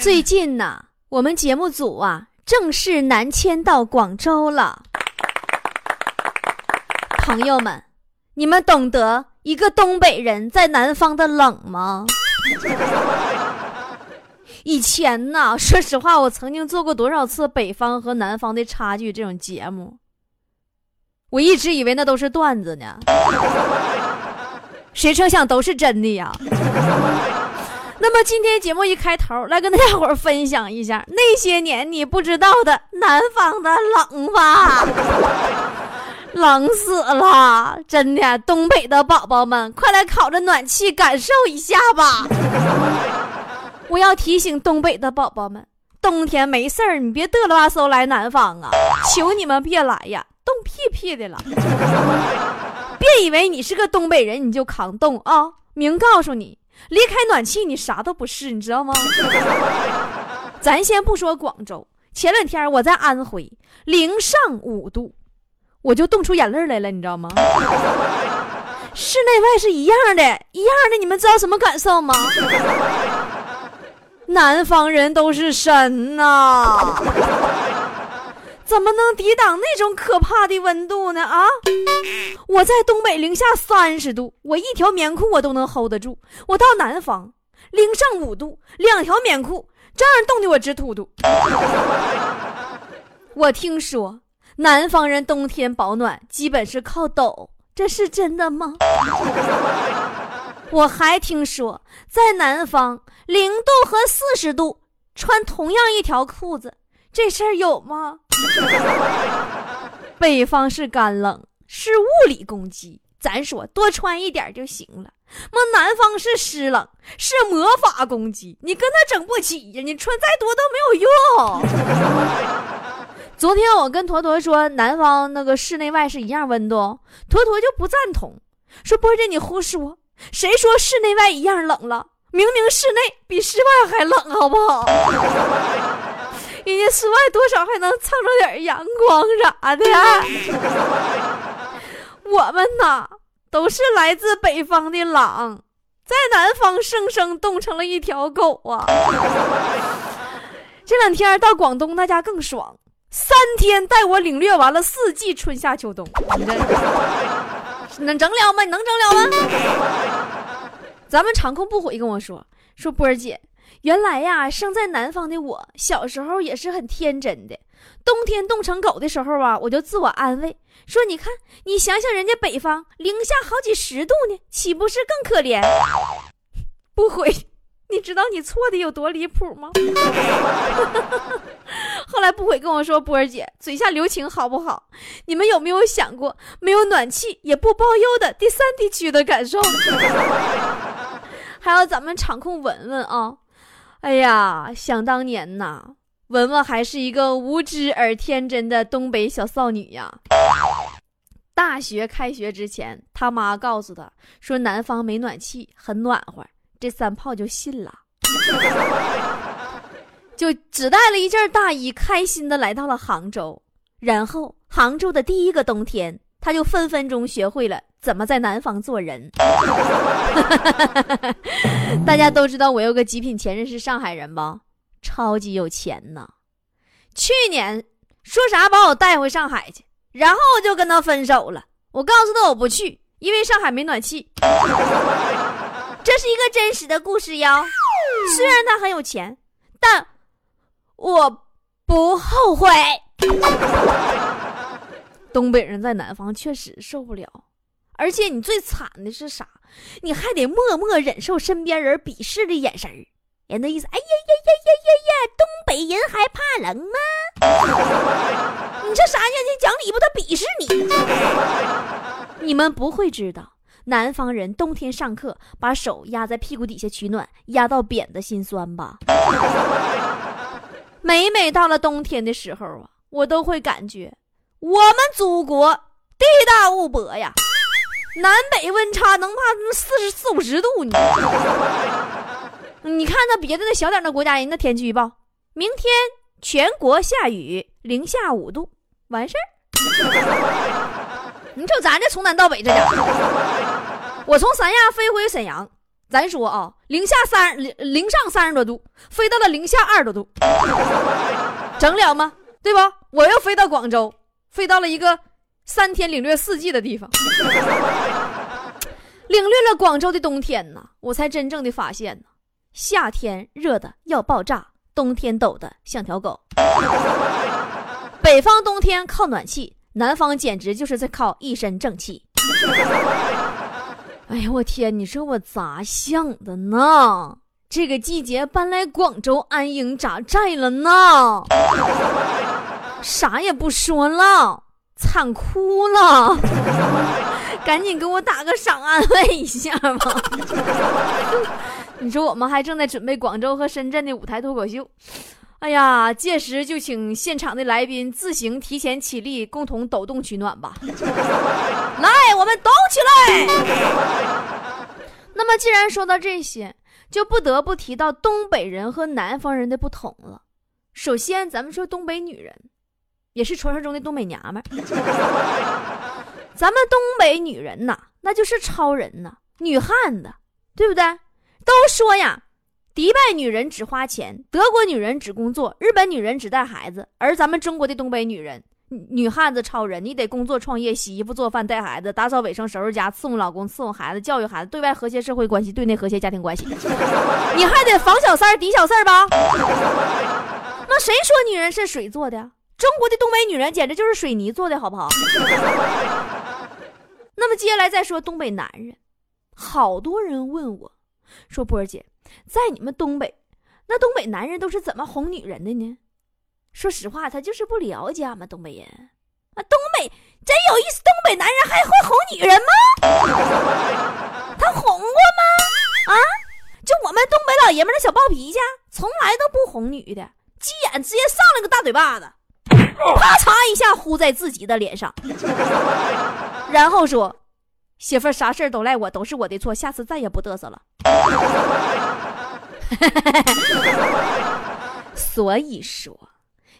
最近呢，我们节目组啊正式南迁到广州了。朋友们，你们懂得一个东北人在南方的冷吗？以前呢，说实话，我曾经做过多少次北方和南方的差距这种节目，我一直以为那都是段子呢，谁成想都是真的呀。那么今天节目一开头，来跟大家伙儿分享一下 那些年你不知道的南方的冷吧，冷死了，真的！东北的宝宝们，快来烤着暖气感受一下吧！我要提醒东北的宝宝们，冬天没事儿，你别嘚了吧嗖来南方啊，求你们别来呀，冻屁屁的了！别以为你是个东北人你就扛冻啊，明告诉你。离开暖气，你啥都不是，你知道吗？咱先不说广州，前两天我在安徽，零上五度，我就冻出眼泪来了，你知道吗？室内外是一样的，一样的，你们知道什么感受吗？南方人都是神呐！怎么能抵挡那种可怕的温度呢？啊！我在东北零下三十度，我一条棉裤我都能 hold 得住。我到南方零上五度，两条棉裤照样冻得我直突突。我听说南方人冬天保暖基本是靠抖，这是真的吗？我还听说在南方零度和四十度穿同样一条裤子。这事儿有吗？北方是干冷，是物理攻击，咱说多穿一点就行了。么南方是湿冷，是魔法攻击，你跟他整不起呀！你穿再多都没有用。昨天我跟坨坨说南方那个室内外是一样温度，坨坨就不赞同，说波姐你胡说，谁说室内外一样冷了？明明室内比室外还冷，好不好？人家室外多少还能蹭着点阳光啥的，我们呐都是来自北方的狼，在南方生生冻成了一条狗啊！这两天到广东，那家更爽，三天带我领略完了四季春夏秋冬，你这能整了吗？你能整了吗？咱们场控不悔跟我说说波儿姐。原来呀，生在南方的我，小时候也是很天真的。冬天冻成狗的时候啊，我就自我安慰说：“你看，你想想人家北方零下好几十度呢，岂不是更可怜？”不悔，你知道你错的有多离谱吗？后来不悔跟我说：“波儿姐，嘴下留情好不好？你们有没有想过，没有暖气也不包邮的第三地区的感受？还有咱们场控文文啊。”哎呀，想当年呐，文文还是一个无知而天真的东北小少女呀。大学开学之前，他妈告诉他说南方没暖气，很暖和，这三炮就信了，就只带了一件大衣，开心的来到了杭州。然后，杭州的第一个冬天，他就分分钟学会了。怎么在南方做人？大家都知道我有个极品前任是上海人吧？超级有钱呐！去年说啥把我带回上海去，然后我就跟他分手了。我告诉他我不去，因为上海没暖气。这是一个真实的故事哟。虽然他很有钱，但我不后悔。东北人在南方确实受不了。而且你最惨的是啥？你还得默默忍受身边人鄙视的眼神，人那意思，哎呀呀呀呀呀呀，东北人还怕冷吗？你这啥呀？你讲理不？他鄙视你。你们不会知道，南方人冬天上课把手压在屁股底下取暖，压到扁的心酸吧？每每到了冬天的时候啊，我都会感觉我们祖国地大物博呀，南北温差能怕四十四五十度呢。你看那别的那小点的国家，人那天气预报，明天全国下雨，零下五度，完事儿。你瞅咱这从南到北这家伙，我从三亚飞回沈阳。咱说啊，零下三零零上三十多度，飞到了零下二十多度，整了吗？对吧？我又飞到广州，飞到了一个三天领略四季的地方，领略了广州的冬天呢，我才真正的发现呢，夏天热的要爆炸，冬天抖的像条狗。北方冬天靠暖气，南方简直就是在靠一身正气。哎呀，我天！你说我咋想的呢？这个季节搬来广州安营扎寨了呢？啥也不说了，惨哭了！赶紧给我打个赏，安慰一下吧。你说我们还正在准备广州和深圳的舞台脱口秀。哎呀，届时就请现场的来宾自行提前起立，共同抖动取暖吧。来，我们抖起来。那么，既然说到这些，就不得不提到东北人和南方人的不同了。首先，咱们说东北女人，也是传说中的东北娘们儿。咱们东北女人呐，那就是超人呐，女汉子，对不对？都说呀。迪拜女人只花钱，德国女人只工作，日本女人只带孩子，而咱们中国的东北女人，女汉子超人，你得工作创业、洗衣服、做饭、带孩子、打扫卫生、收拾家、伺候老公、伺候孩子、教育孩子，对外和谐社会关系，对内和谐家庭关系，你还得防小三儿、抵小四儿吧？那谁说女人是水做的？中国的东北女人简直就是水泥做的，好不好？那么接下来再说东北男人，好多人问我，说波儿姐。在你们东北，那东北男人都是怎么哄女人的呢？说实话，他就是不了解俺们东北人啊。东北真有意思，东北男人还会哄女人吗？他哄过吗？啊，就我们东北老爷们那小暴脾气，从来都不哄女的，急眼直接上来个大嘴巴子，啪嚓一下呼在自己的脸上，然后说。媳妇儿，啥事儿都赖我，都是我的错，下次再也不嘚瑟了。所以说，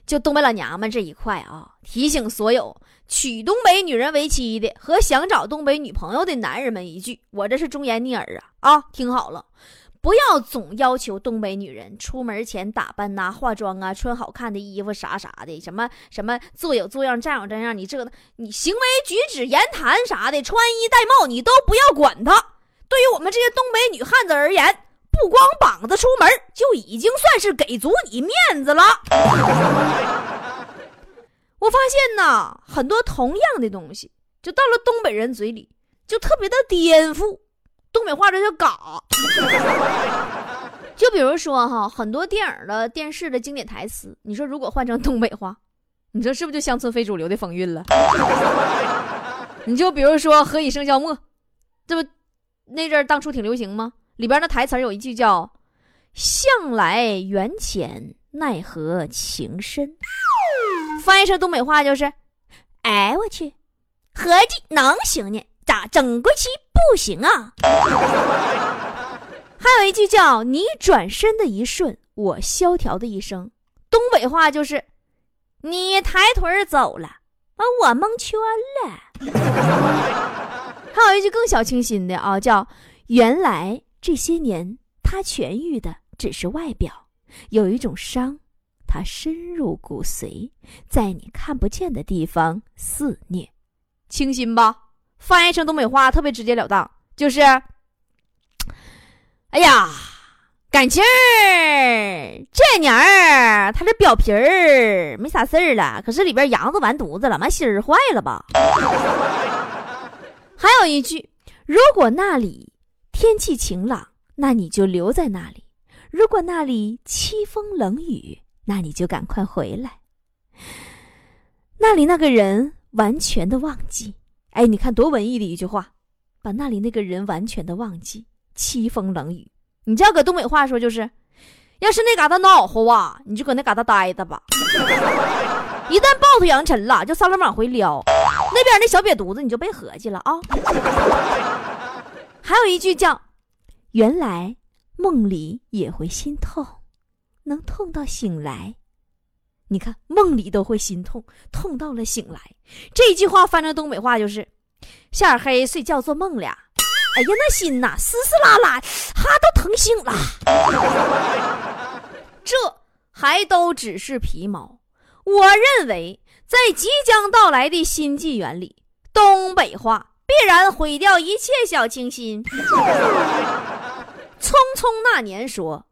就东北老娘们这一块啊，提醒所有娶东北女人为妻的和想找东北女朋友的男人们一句：我这是忠言逆耳啊！啊，听好了。不要总要求东北女人出门前打扮呐、化妆啊、穿好看的衣服啥啥的，什么什么做有坐样、站有站样，你这个你行为举止、言谈啥的，穿衣戴帽你都不要管他。对于我们这些东北女汉子而言，不光膀子出门就已经算是给足你面子了。我发现呐，很多同样的东西，就到了东北人嘴里就特别的颠覆。东北话这叫“嘎”，就比如说哈，很多电影的电视的经典台词，你说如果换成东北话，你说是不是就乡村非主流的风韵了？你就比如说《何以笙箫默》，这不那阵儿当初挺流行吗？里边的台词有一句叫“向来缘浅，奈何情深”，翻译成东北话就是：“哎我去，合计能行呢？咋整过去？”不行啊！还有一句叫“你转身的一瞬，我萧条的一生”，东北话就是“你抬腿走了，把我蒙圈了”。还有一句更小清新的啊，叫“原来这些年他痊愈的只是外表，有一种伤，它深入骨髓，在你看不见的地方肆虐”，清新吧？翻译成东北话特别直截了当，就是，哎呀，感情这年儿他这表皮儿没啥事儿了，可是里边瓤子完犊子了，完心儿坏了吧？还有一句，如果那里天气晴朗，那你就留在那里；如果那里凄风冷雨，那你就赶快回来。那里那个人完全的忘记。哎，你看多文艺的一句话，把那里那个人完全的忘记，凄风冷雨。你这要搁东北话说就是，要是那嘎达暖和啊，你就搁那嘎达待着吧。一旦抱头扬尘了，就撒浪往回撩。那边那小瘪犊子，你就别合计了啊。还有一句叫“原来梦里也会心痛，能痛到醒来”。你看梦里都会心痛，痛到了醒来。这句话翻成东北话就是：下黑睡觉做梦俩。哎呀，那心呐，丝丝拉拉，哈都疼醒了。这还都只是皮毛。我认为，在即将到来的新纪元里，东北话必然毁掉一切小清新。匆匆那年说，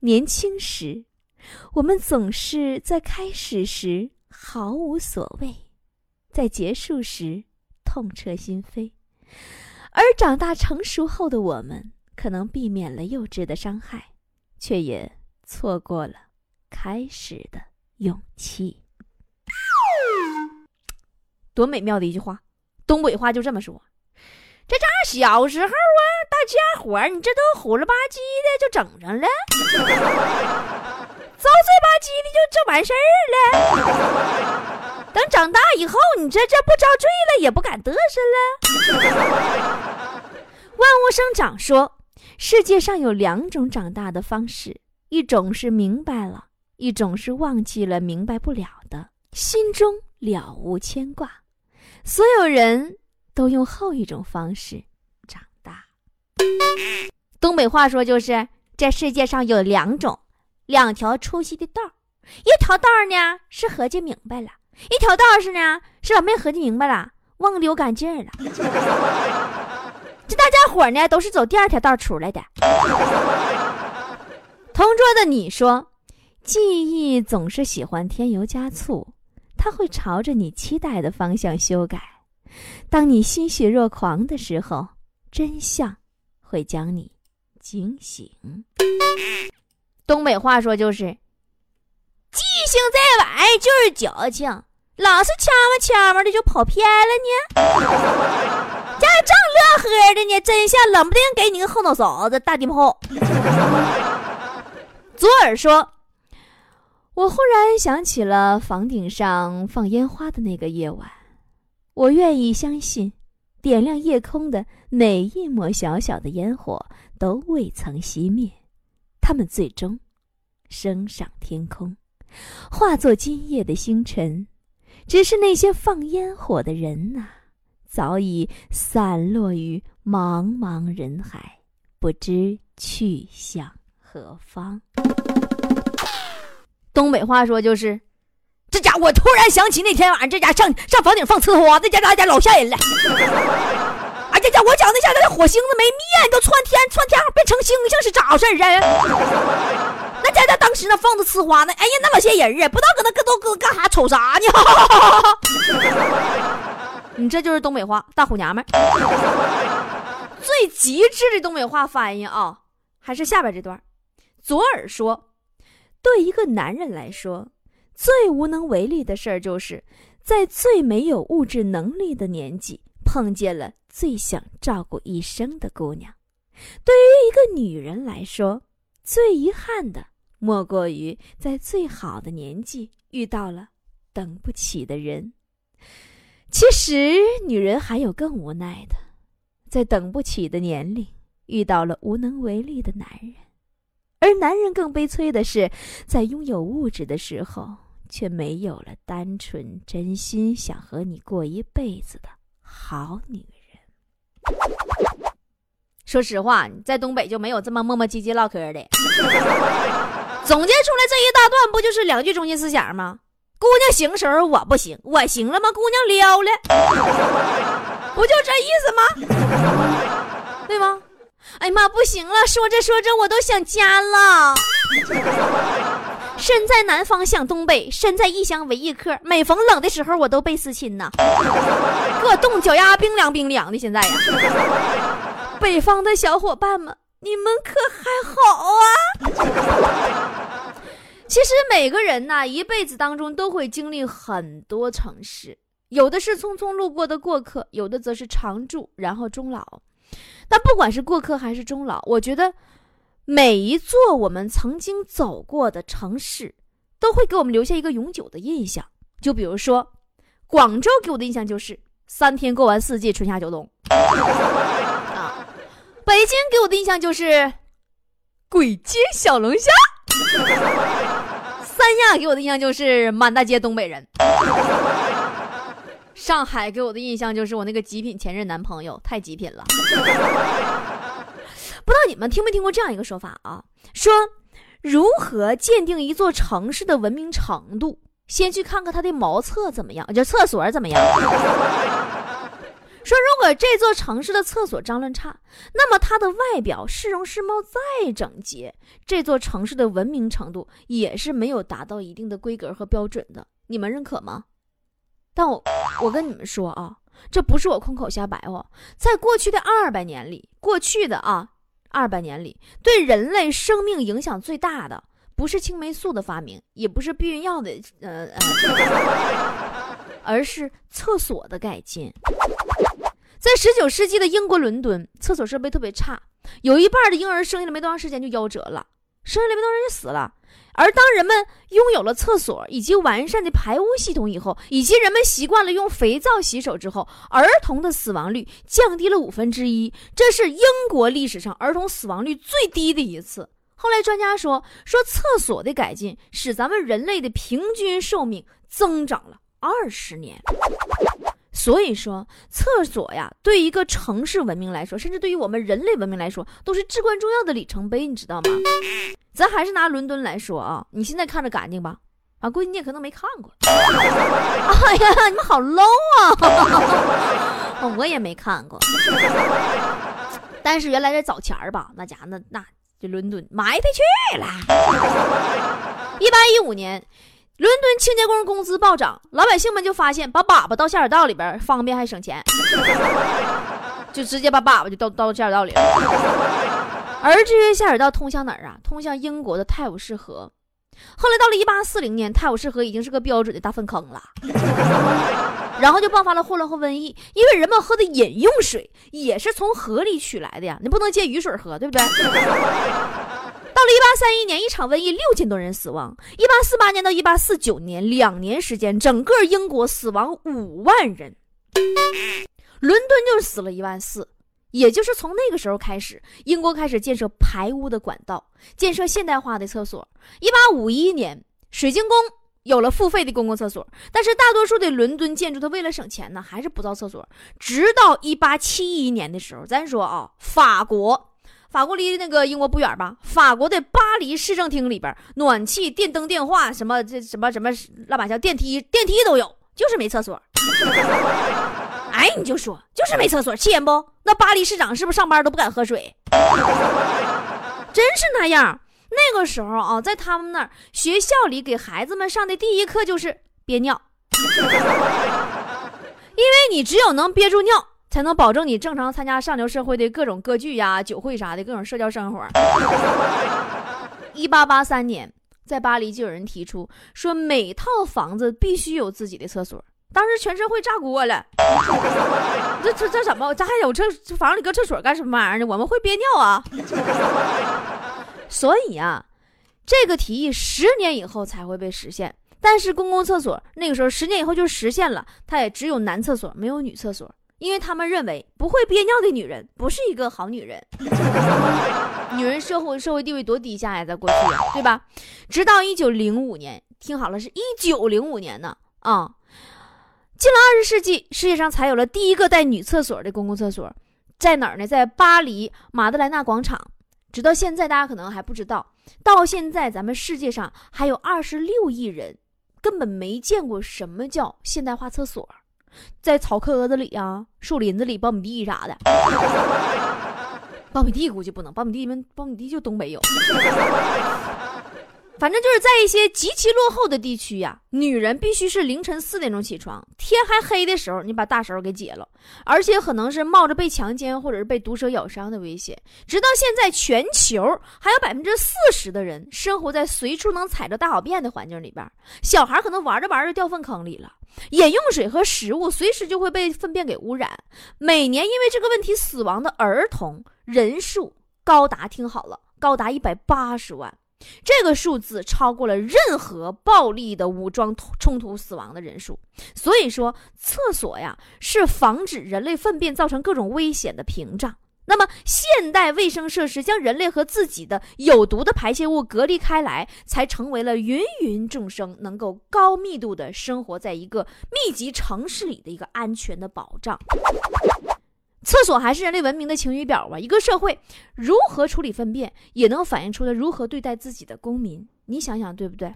年轻时，我们总是在开始时毫无所谓，在结束时痛彻心扉。而长大成熟后的我们，可能避免了幼稚的伤害，却也错过了开始的勇气。多美妙的一句话，东北话就这么说。这咋小时候啊，大家伙儿你这都虎了吧唧的就整上了，糟碎吧唧的就就完事儿了。等长大以后，你这这不遭罪了，也不敢嘚瑟了。万物生长说，世界上有两种长大的方式，一种是明白了，一种是忘记了明白不了的，心中了无牵挂。所有人都用后一种方式长大。东北话说就是，这世界上有两种，两条出息的道一条道呢是合计明白了。一条道是呢，是吧？没合计明白了，忘溜干净了。这大家伙呢，都是走第二条道出来的。同桌的你说，记忆总是喜欢添油加醋，它会朝着你期待的方向修改。当你欣喜若狂的时候，真相会将你惊醒。东北话说就是，记性再歪就是矫情。老是掐嘛掐嘛的就跑偏了呢，家正乐呵的呢，真相冷不丁给你个后脑勺子，大地炮。左耳说：“我忽然想起了房顶上放烟花的那个夜晚，我愿意相信，点亮夜空的每一抹小小的烟火都未曾熄灭，它们最终升上天空，化作今夜的星辰。”只是那些放烟火的人呐，早已散落于茫茫人海，不知去向何方。东北话说就是，这家我突然想起那天晚上，这家上上房顶放呲花，这家大家老吓人了。哎呀，我讲那下那火星子没灭，你都窜天窜天变成星星是咋回事啊？那家家当时那放着呲花呢，哎呀，那老些人啊，不知道搁那搁都搁干啥，瞅啥呢？你这就是东北话，大虎娘们最极致的东北话翻译啊，还是下边这段。左耳说，对一个男人来说，最无能为力的事儿，就是在最没有物质能力的年纪，碰见了最想照顾一生的姑娘。对于一个女人来说，最遗憾的，莫过于在最好的年纪遇到了等不起的人。其实，女人还有更无奈的，在等不起的年龄遇到了无能为力的男人；而男人更悲催的是，在拥有物质的时候，却没有了单纯真心想和你过一辈子的好女人。说实话，在东北就没有这么磨磨唧唧唠嗑的。总结出来这一大段，不就是两句中心思想吗？姑娘行时候我不行，我行了吗？姑娘撩了，不就这意思吗？对吗？哎呀妈，不行了，说着说着我都想家了。身在南方想东北，身在异乡为异客。每逢冷的时候，我都被思亲呐，给我冻脚丫冰凉冰凉的。现在呀。北方的小伙伴们，你们可还好啊？其实每个人呐，一辈子当中都会经历很多城市，有的是匆匆路过的过客，有的则是常住然后终老。但不管是过客还是终老，我觉得每一座我们曾经走过的城市，都会给我们留下一个永久的印象。就比如说，广州给我的印象就是三天过完四季，春夏秋冬。啊，北京给我的印象就是鬼街小龙虾。三亚给我的印象就是满大街东北人。上海给我的印象就是我那个极品前任男朋友太极品了。不知道你们听没听过这样一个说法啊？说如何鉴定一座城市的文明程度？先去看看它的茅厕怎么样，就厕所怎么样。说如果这座城市的厕所脏乱差，那么它的外表市容市貌再整洁，这座城市的文明程度也是没有达到一定的规格和标准的。你们认可吗？但我我跟你们说啊，这不是我空口瞎白话。在过去的二百年里，过去的啊二百年里，对人类生命影响最大的。不是青霉素的发明，也不是避孕药的，呃呃，而是厕所的改进。在十九世纪的英国伦敦，厕所设备特别差，有一半的婴儿生下来没多长时间就夭折了，生下来没多长时间就死了。而当人们拥有了厕所以及完善的排污系统以后，以及人们习惯了用肥皂洗手之后，儿童的死亡率降低了五分之一，这是英国历史上儿童死亡率最低的一次。后来专家说，说厕所的改进使咱们人类的平均寿命增长了二十年。所以说，厕所呀，对一个城市文明来说，甚至对于我们人类文明来说，都是至关重要的里程碑，你知道吗？咱还是拿伦敦来说啊，你现在看着干净吧？啊，估计你也可能没看过。哎呀，你们好 low 啊！我也没看过。但是原来在早前吧，那家那那。就伦敦埋汰去了。一八一五年，伦敦清洁工工资暴涨，老百姓们就发现把粑粑倒下水道里边方便还省钱，就直接把粑粑就倒倒下水道里了。而这些下水道通向哪儿啊？通向英国的泰晤士河。后来到了一八四零年，泰晤士河已经是个标准的大粪坑了。然后就爆发了霍乱和瘟疫，因为人们喝的饮用水也是从河里取来的呀，你不能接雨水喝，对不对？到了一八三一年，一场瘟疫，六千多人死亡。一八四八年到一八四九年两年时间，整个英国死亡五万人，伦敦就死了一万四。也就是从那个时候开始，英国开始建设排污的管道，建设现代化的厕所。一八五一年，水晶宫。有了付费的公共厕所，但是大多数的伦敦建筑，它为了省钱呢，还是不造厕所。直到一八七一年的时候，咱说啊，法国，法国离那个英国不远吧？法国的巴黎市政厅里边，暖气、电灯、电话，什么这什么什么乱八糟，电梯电梯都有，就是没厕所。哎，你就说，就是没厕所，气人不？那巴黎市长是不是上班都不敢喝水？真是那样。那个时候啊，在他们那儿学校里给孩子们上的第一课就是憋尿，因为你只有能憋住尿，才能保证你正常参加上流社会的各种歌剧呀、酒会啥的各种社交生活。一八八三年，在巴黎就有人提出说，每套房子必须有自己的厕所。当时全社会炸锅了，这这这怎么？咱还有厕房里搁厕所干什么玩意儿呢？我们会憋尿啊！所以啊，这个提议十年以后才会被实现。但是公共厕所那个时候十年以后就实现了，它也只有男厕所没有女厕所，因为他们认为不会憋尿的女人不是一个好女人。女人社会社会地位多低下呀，在过去，对吧？直到一九零五年，听好了，是一九零五年呢啊，进了二十世纪，世界上才有了第一个带女厕所的公共厕所，在哪儿呢？在巴黎马德莱纳广场。直到现在，大家可能还不知道，到现在咱们世界上还有二十六亿人根本没见过什么叫现代化厕所，在草棵子里啊、树林子里、苞米地啥的。苞米地估计不能，苞米地们苞米地就东北有。反正就是在一些极其落后的地区呀，女人必须是凌晨四点钟起床，天还黑的时候，你把大手给解了，而且可能是冒着被强奸或者是被毒蛇咬伤的危险。直到现在，全球还有百分之四十的人生活在随处能踩着大小便的环境里边，小孩可能玩着玩着掉粪坑里了，饮用水和食物随时就会被粪便给污染。每年因为这个问题死亡的儿童人数高达，听好了。高达一百八十万，这个数字超过了任何暴力的武装冲突死亡的人数。所以说，厕所呀是防止人类粪便造成各种危险的屏障。那么，现代卫生设施将人类和自己的有毒的排泄物隔离开来，才成为了芸芸众生能够高密度的生活在一个密集城市里的一个安全的保障。厕所还是人类文明的晴雨表啊！一个社会如何处理粪便，也能反映出它如何对待自己的公民。你想想，对不对？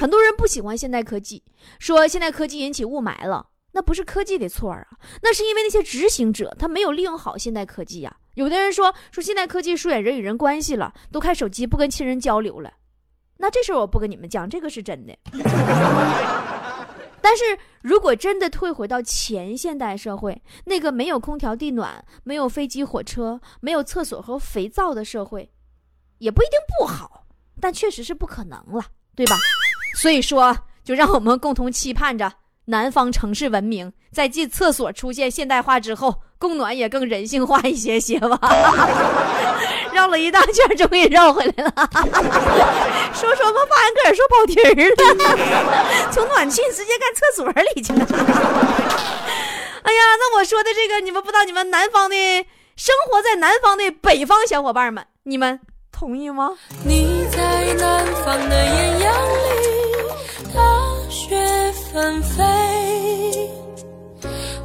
很多人不喜欢现代科技，说现代科技引起雾霾了。那不是科技的错啊，那是因为那些执行者他没有利用好现代科技呀。有的人说说现代科技疏远人与人关系了，都开手机不跟亲人交流了。那这事儿我不跟你们讲，这个是真的。但是如果真的退回到前现代社会，那个没有空调地暖、没有飞机火车、没有厕所和肥皂的社会，也不一定不好，但确实是不可能了，对吧？所以说，就让我们共同期盼着。南方城市文明在进厕所出现现代化之后，供暖也更人性化一些些吧。绕了一大圈，终于绕回来了。说说吧，发现个人说跑题儿了，从暖气直接干厕所里去了。哎呀，那我说的这个，你们不知道，你们南方的生活在南方的北方小伙伴们，你们同意吗？你在南方的艳阳里，大雪。纷飞，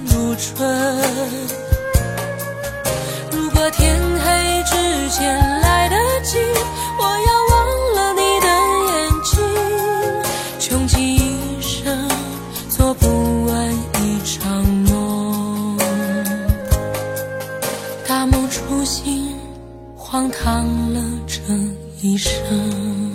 如春。如果天黑之前来得及，我要忘了你的眼睛，穷极一生做不完一场梦，大梦初醒，荒唐了这一生。